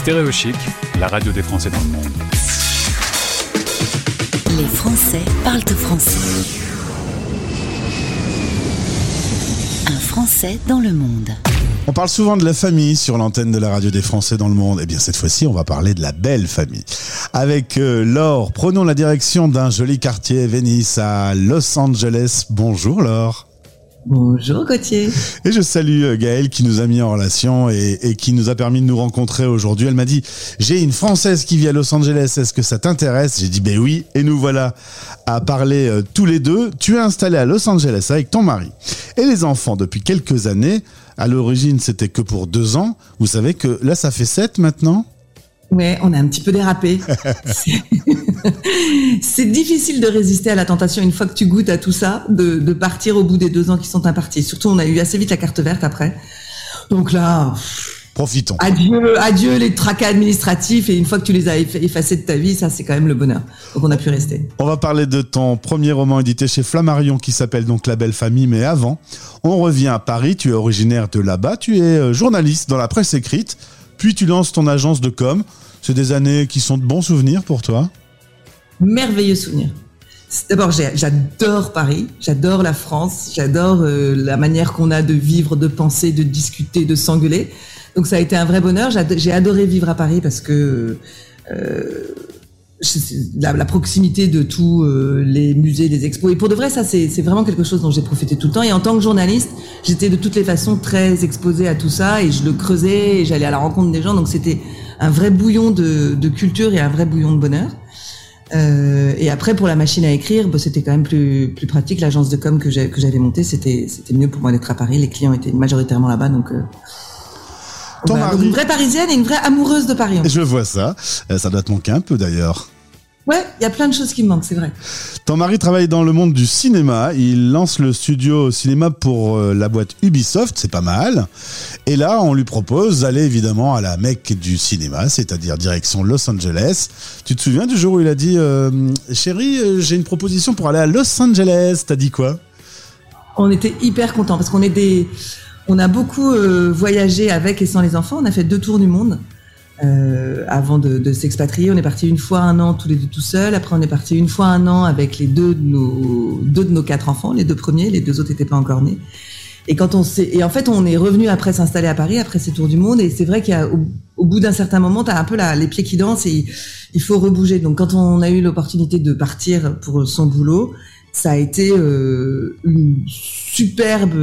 Stéréochic, la radio des Français dans le monde. Les Français parlent au français. Un Français dans le monde. On parle souvent de la famille sur l'antenne de la radio des Français dans le monde. Et bien cette fois-ci, on va parler de la belle famille. Avec euh, Laure, prenons la direction d'un joli quartier Venice à Los Angeles. Bonjour Laure. Bonjour Gauthier. Et je salue euh, Gaëlle qui nous a mis en relation et, qui nous a permis de nous rencontrer aujourd'hui. Elle m'a dit, j'ai une Française qui vit à Los Angeles, est-ce que ça t'intéresse? J'ai dit, ben oui. Et nous voilà à parler euh, tous les deux. Tu es installé à Los Angeles avec ton mari et les enfants depuis quelques années. À l'origine, c'était que pour deux ans. Vous savez que là, ça fait sept maintenant? Ouais, on a un petit peu dérapé. c'est difficile de résister à la tentation une fois que tu goûtes à tout ça, de, de, partir au bout des deux ans qui sont impartis. Surtout, on a eu assez vite la carte verte après. Donc là, profitons. Adieu, adieu les tracas administratifs et une fois que tu les as effacés de ta vie, ça c'est quand même le bonheur. Donc on a pu rester. On va parler de ton premier roman édité chez Flammarion qui s'appelle donc La Belle Famille, mais avant, on revient à Paris. Tu es originaire de là-bas, tu es euh, journaliste dans la presse écrite, puis tu lances ton agence de com. C'est des années qui sont de bons souvenirs pour toi Merveilleux souvenirs. D'abord, j'adore Paris, j'adore la France, j'adore euh, la manière qu'on a de vivre, de penser, de discuter, de s'engueuler. Donc ça a été un vrai bonheur. J'ai adoré vivre à Paris parce que euh, la, proximité de tous euh, les musées, les expos. Et pour de vrai, ça c'est vraiment quelque chose dont j'ai profité tout le temps. Et en tant que journaliste, j'étais de toutes les façons très exposée à tout ça et je le creusais et j'allais à la rencontre des gens. Donc c'était un vrai bouillon de, de, culture et un vrai bouillon de bonheur. Euh, et après, pour la machine à écrire, bah, c'était quand même plus, plus pratique. L'agence de com que j'avais montée, c'était mieux pour moi d'être à Paris. Les clients étaient majoritairement là-bas, donc euh, une vraie parisienne et une vraie amoureuse de Paris. Je vois ça. Euh, ça doit te manquer un peu d'ailleurs. Ouais, il y a plein de choses qui me manquent, c'est vrai. Ton mari travaille dans le monde du cinéma. Il lance le studio cinéma pour euh, la boîte Ubisoft, c'est pas mal. Et là, on lui propose d'aller évidemment à la mecque du cinéma, c'est-à-dire direction Los Angeles. Tu te souviens du jour où il a dit euh, Chérie, j'ai une proposition pour aller à Los Angeles T'as dit quoi? On était hyper contents parce qu'on est des on a beaucoup euh, voyagé avec et sans les enfants. On a fait deux tours du monde euh, avant de, s'expatrier. On est parti une fois un an tous les deux tout seuls. Après, on est parti une fois un an avec les deux de nos deux de nos quatre enfants, les deux premiers. Les deux autres n'étaient pas encore nés. Et quand on s'est, et en fait, on est revenu après s'installer à Paris après ces tours du monde. Et c'est vrai qu'au au bout d'un certain moment, tu as un peu la, les pieds qui dansent et il faut rebouger. Donc, quand on a eu l'opportunité de partir pour son boulot, ça a été euh, une superbe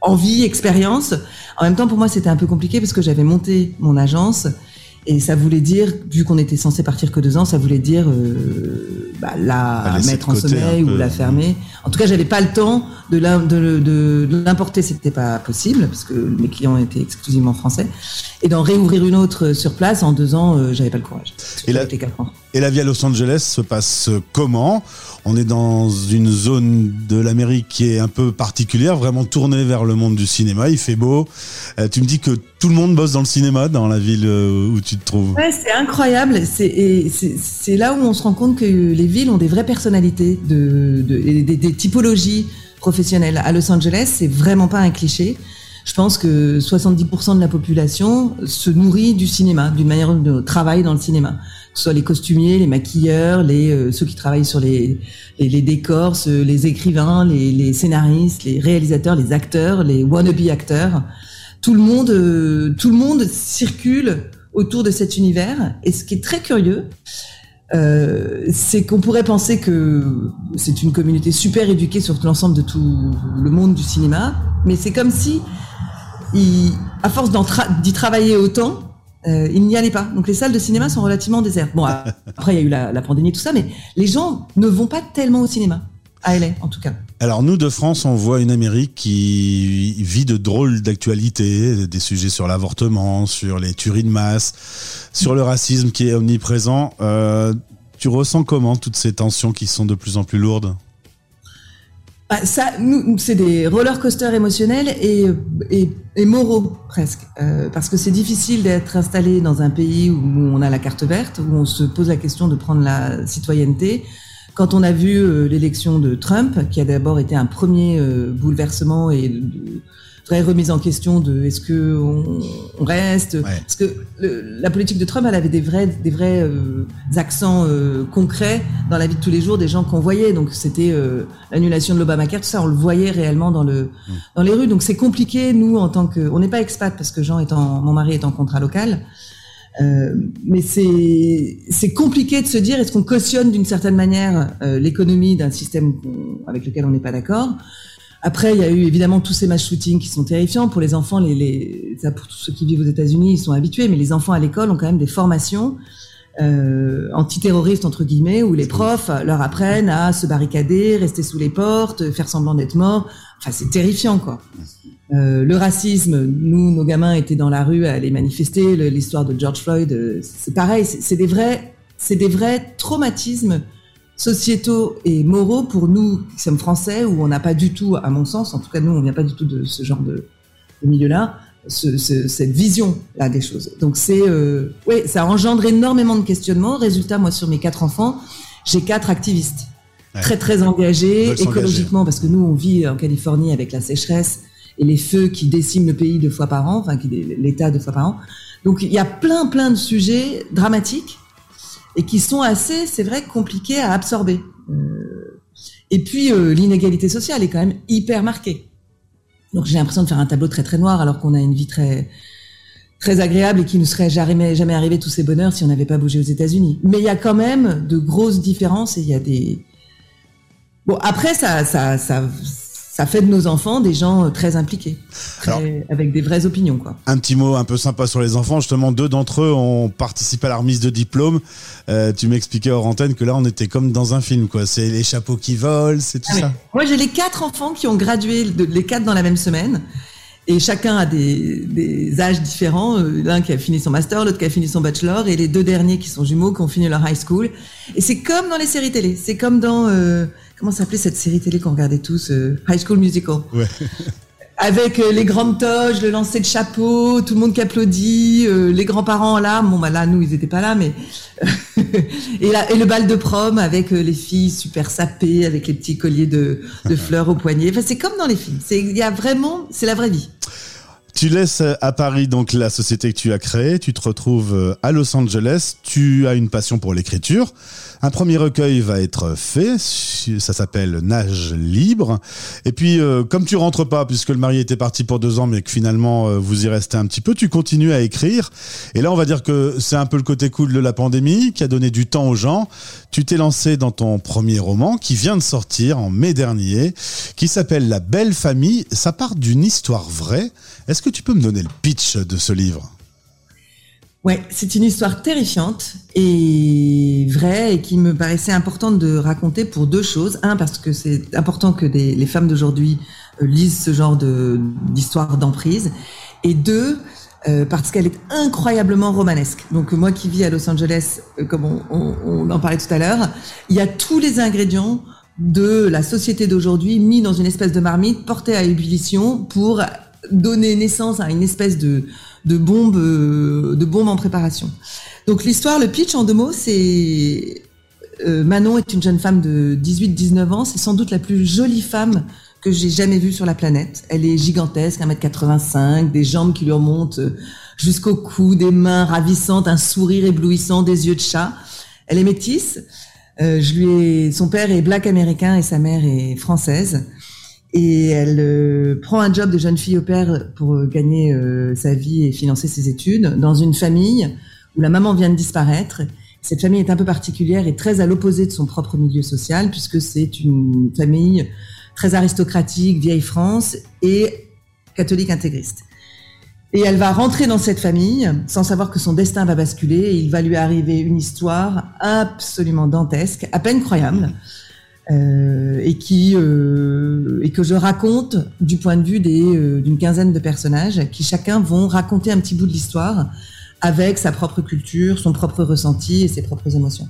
envie, expérience. En même temps, pour moi, c'était un peu compliqué parce que j'avais monté mon agence et ça voulait dire, vu qu'on était censé partir que deux ans, ça voulait dire euh, bah, la mettre en sommeil ou la fermer. En tout cas, j'avais pas le temps de l'importer, c'était pas possible parce que mes clients étaient exclusivement français. Et d'en réouvrir une autre sur place en deux ans, euh, j'avais pas le courage. Et la, et la vie à Los Angeles se passe comment? On est dans une zone de l'Amérique qui est un peu particulière, vraiment tournée vers le monde du cinéma. Il fait beau. Euh, tu me dis que tout le monde bosse dans le cinéma dans la ville euh, où tu te trouves. Ouais, c'est incroyable. C'est là où on se rend compte que les villes ont des vraies personnalités, de, de des, des typologies professionnelles. À Los Angeles, c'est vraiment pas un cliché. Je pense que 70% de la population se nourrit du cinéma, d'une manière de travail dans le cinéma. Que ce soit les costumiers, les maquilleurs, les euh, ceux qui travaillent sur les les, les décors, les écrivains, les, les, scénaristes, les réalisateurs, les acteurs, les wannabe acteurs. Tout le monde, euh, tout le monde circule autour de cet univers. Et ce qui est très curieux, euh, c'est qu'on pourrait penser que c'est une communauté super éduquée sur l'ensemble de tout le monde du cinéma, mais c'est comme si à force d'y travailler autant, euh, il n'y allait pas. Donc les salles de cinéma sont relativement désertes. Bon, après il y a eu la, pandémie et tout ça, mais les gens ne vont pas tellement au cinéma. À LA, en tout cas. Alors nous de France, on voit une Amérique qui vit de drôles d'actualités, des sujets sur l'avortement, sur les tueries de masse, sur le racisme qui est omniprésent. Euh, tu ressens comment toutes ces tensions qui sont de plus en plus lourdes? Bah, ça, nous, c'est des roller coasters émotionnels et, et, et moraux presque, euh, parce que c'est difficile d'être installé dans un pays où on a la carte verte, où on se pose la question de prendre la citoyenneté. Quand on a vu euh, l'élection de Trump, qui a d'abord été un premier euh, bouleversement et vraie remise en question de est-ce que on, reste Parce que la politique de Trump, elle avait des vrais, des vrais euh, accents euh, concrets dans la vie de tous les jours des gens qu'on voyait. Donc c'était euh, l'annulation de l'Obamacare, tout ça, on le voyait réellement dans le mm. dans les rues. Donc c'est compliqué, nous, en tant que, on n'est pas expat parce que Jean est en, mon mari est en contrat local. Mais c'est c'est compliqué de se dire est-ce qu'on cautionne d'une certaine manière l'économie d'un système avec lequel on n'est pas d'accord après, il y a eu évidemment tous ces match shootings qui sont terrifiants pour les enfants. Les, les, ça, pour tous ceux qui vivent aux États-Unis, ils sont habitués, mais les enfants à l'école ont quand même des formations euh, antiterroristes entre guillemets où les profs leur apprennent à se barricader, rester sous les portes, faire semblant d'être morts. Enfin, c'est terrifiant, quoi. Euh, le racisme, nous, nos gamins étaient dans la rue à aller manifester. L'histoire de George Floyd, euh, c'est pareil. C'est des vrais, c'est des vrais traumatismes sociétaux et moraux pour nous qui sommes français, où on n'a pas du tout, à mon sens, en tout cas nous, on vient pas du tout de ce genre de, milieu-là, ce, cette vision-là des choses. Donc c'est, euh, ouais, ça engendre énormément de questionnements. Résultat, moi, sur mes quatre enfants, j'ai quatre activistes très très engagés écologiquement, parce que nous, on vit en Californie avec la sécheresse et les feux qui déciment le pays deux fois par an, enfin l'État deux fois par an. Donc il y a plein plein de sujets dramatiques et qui sont assez, c'est vrai, compliqués à absorber. Euh, et puis euh, l'inégalité sociale est quand même hyper marquée. Donc j'ai l'impression de faire un tableau très très noir alors qu'on a une vie très très agréable et qui ne serait jamais jamais arrivé tous ces bonheurs si on n'avait pas bougé aux États-Unis. Mais il y a quand même de grosses différences et il y a des bon après ça ça fait de nos enfants des gens euh, très impliqués, avec des vraies opinions. Quoi. Un petit mot un peu sympa sur les enfants. Justement, deux d'entre eux ont participé à la remise de diplôme. Euh, tu m'expliquais hors antenne que là, on était comme dans un film. quoi. C'est les chapeaux qui volent, c'est tout ah ça. Moi, j'ai les quatre enfants qui ont gradué, les quatre dans la même semaine. Et chacun a des, des âges différents. Euh, l'un qui a fini son master, l'autre qui a fini son bachelor, et les deux derniers qui sont jumeaux, qui ont fini leur high school. Et c'est comme dans les séries télé. C'est comme dans... Euh, comment s'appelait cette série télé qu'on regardait tous, euh, High School Musical? Ouais. Avec euh, les grandes toges, le lancer de chapeau, tout le monde qui applaudit, euh, les grands-parents en larmes. Bon, bah là, nous, ils étaient pas là, mais et, le bal de prom avec les filles super sapées, avec les petits colliers de, de fleurs au poignet. Enfin, c'est comme dans les films. C'est, il y a vraiment, c'est la vraie vie. Tu laisses à Paris donc la société que tu as créée, tu te retrouves à Los Angeles, tu as une passion pour l'écriture. Un premier recueil va être fait, ça s'appelle Nage libre. Et puis, euh, comme tu rentres pas, puisque le mari était parti pour deux ans, mais que finalement euh, vous y restez un petit peu, tu continues à écrire. Et là, on va dire que c'est un peu le côté cool de la pandémie qui a donné du temps aux gens. Tu t'es lancé dans ton premier roman qui vient de sortir en mai dernier, qui s'appelle La Belle Famille. Ça part d'une histoire vraie. Est-ce que tu peux me donner le pitch de ce livre? Ouais, c'est une histoire terrifiante et vraie et qui me paraissait importante de raconter pour deux choses. Un, parce que c'est important que les femmes d'aujourd'hui euh, lisent ce genre d'histoire d'emprise. Et deux, euh, parce qu'elle est incroyablement romanesque. Donc moi qui vis à Los Angeles, euh, comme on, on, en parlait tout à l'heure, il y a tous les ingrédients de la société d'aujourd'hui mis dans une espèce de marmite portée à ébullition pour donner naissance à une espèce de bombes, euh, de bombes en préparation. Donc l'histoire, le pitch en deux mots, c'est euh, Manon est une jeune femme de 18-19 ans. C'est sans doute la plus jolie femme que j'ai jamais vue sur la planète. Elle est gigantesque, 1m85, des jambes qui lui remontent euh, jusqu'au cou, des mains ravissantes, un sourire éblouissant, des yeux de chat. Elle est métisse. son père est black américain et sa mère est française et elle euh, prend un job de jeune fille au père pour euh, gagner euh, sa vie et financer ses études dans une famille où la maman vient de disparaître. Cette famille est un peu particulière et très à l'opposé de son propre milieu social puisque c'est une famille très aristocratique, vieille France et catholique intégriste. Et elle va rentrer dans cette famille sans savoir que son destin va basculer et il va lui arriver une histoire absolument dantesque, à peine croyable. Euh, et qui euh, et que je raconte du point de vue euh, d'une quinzaine de personnages qui chacun vont raconter un petit bout de l'histoire avec sa propre culture, son propre ressenti et ses propres émotions.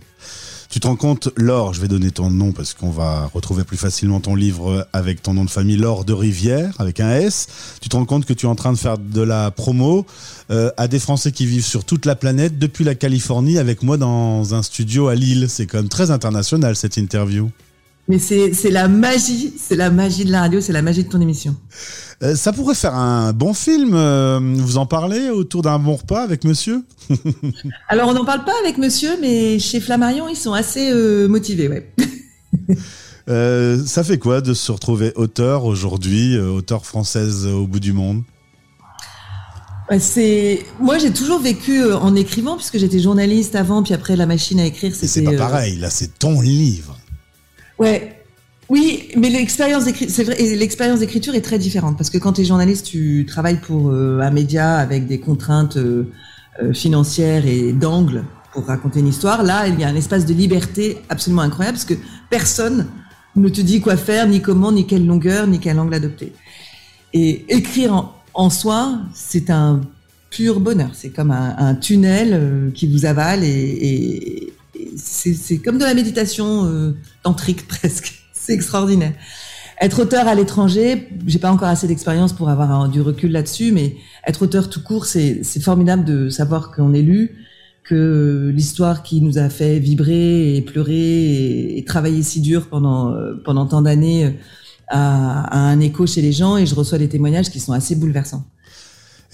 Tu te rends compte, Laure, je vais donner ton nom parce qu'on va retrouver plus facilement ton livre avec ton nom de famille, Laure de Rivière, avec un S. Tu te rends compte que tu es en train de faire de la promo à des Français qui vivent sur toute la planète, depuis la Californie, avec moi dans un studio à Lille. C'est quand même très international cette interview. Mais c'est la magie, c'est la magie de la radio, c'est la magie de ton émission. Euh, ça pourrait faire un bon film. euh, vous en parlez autour d'un bon repas avec monsieur Alors on n'en parle pas avec monsieur, mais chez Flammarion, ils sont assez euh, motivés, ouais. Ça fait quoi de se retrouver auteur aujourd'hui, auteur française au bout du monde? C'est moi j'ai toujours vécu en écrivant puisque j'étais journaliste avant puis après la machine à écrire C'est c'était pas euh, pareil, là c'est ton livre. Ouais. Oui, mais l'expérience d'écriture, l'expérience d'écriture est très différente parce que quand tu es journaliste, tu travailles pour euh, un média avec des contraintes euh, euh, financières et d'angle pour raconter une histoire. Là, il y a un espace de liberté absolument incroyable parce que personne ne te dit quoi faire, ni comment, ni quelle longueur, ni quel angle adopter. Et écrire en, soi, c'est un pur bonheur. C'est comme un, un tunnel qui vous avale et c'est comme de la méditation euh, tantrique presque. C'est extraordinaire. Être auteur à l'étranger, j'ai pas encore assez d'expérience pour avoir du recul là-dessus, mais être auteur tout court, c'est formidable de savoir qu'on est lu, que l'histoire qui nous a fait vibrer et pleurer et, travailler si dur pendant euh, tant d'années euh, a un écho chez les gens et je reçois des témoignages qui sont assez bouleversants.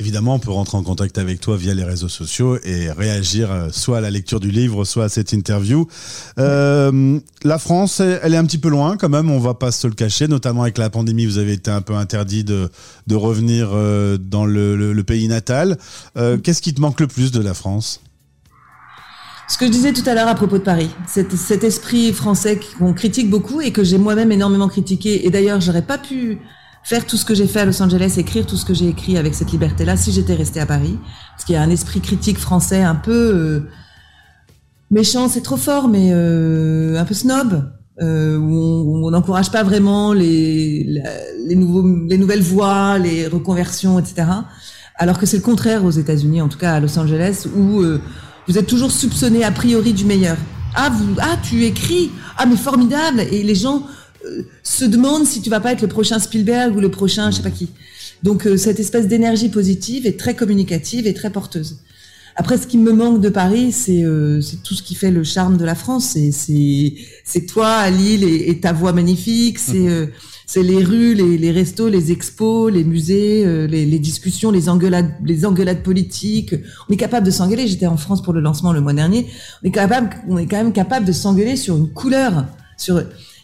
Évidemment, on peut rentrer en contact avec toi via les réseaux sociaux et réagir euh, soit à la lecture du livre, soit à cette interview. Euh, la France, elle est un petit peu loin quand même, on va pas se le cacher, notamment avec la pandémie, vous avez été un peu interdit de, de revenir euh, dans le, le- pays natal. Qu'est-ce qui te manque le plus de la France? Ce que je disais tout à l'heure à propos de Paris, cet, cet esprit français qu'on critique beaucoup et que j'ai moi-même énormément critiqué. Et d'ailleurs, j'aurais pas pu faire tout ce que j'ai fait à Los Angeles, écrire tout ce que j'ai écrit avec cette liberté-là si j'étais restée à Paris. Parce qu'il y a un esprit critique français un peu euh, méchant, c'est trop fort, mais euh, un peu snob. Euh, où on- n'encourage pas vraiment les, les, nouveaux, les nouvelles voies, les reconversions, etc. Alors que c'est le contraire aux États-Unis, en tout cas à Los Angeles, où euh, vous êtes toujours soupçonné a priori du meilleur. Ah, vous, ah, tu écris, ah mais formidable, et les gens se demandent si tu vas pas être le prochain Spielberg ou le prochain, je sais pas qui. Donc euh, cette espèce d'énergie positive est très communicative et très porteuse. Après, ce qui me manque de Paris, c'est euh, c'est tout ce qui fait le charme de la France. C'est c'est c'est toi à Lille et, et ta voix magnifique. C'est euh, c'est les rues, les, les restos, les expos, les musées, euh, les, les discussions, les engueulades, les engueulades politiques. On est capable de s'engueuler. J'étais en France pour le lancement le mois dernier. On est capable, on est quand même capable de s'engueuler sur une couleur. Sur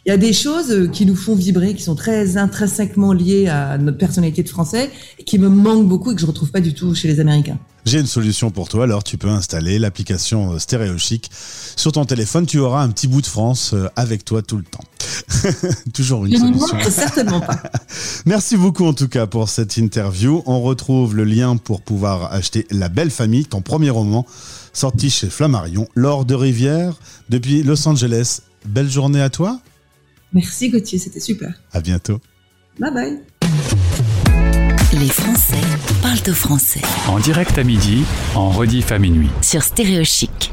il y a des choses euh, qui nous font vibrer, qui sont très intrinsèquement liées à notre personnalité de français et qui me manquent beaucoup et que je retrouve pas du tout chez les Américains. J'ai une solution pour toi, alors tu peux installer l'application euh, Stéréo Chic. Sur ton téléphone, tu auras un petit bout de France euh, avec toi tout le temps. Toujours une solution. manque certainement pas. Merci beaucoup en tout cas pour cette interview. On retrouve le lien pour pouvoir acheter La Belle Famille, ton premier roman, sorti chez Flammarion, L'Or de Rivière, depuis Los Angeles. Belle journée à toi, Merci Gauthier, c'était super. à bientôt. Bye bye. Les Français parlent au français En direct à midi, en rediff à minuit. sur Stéréo Chic.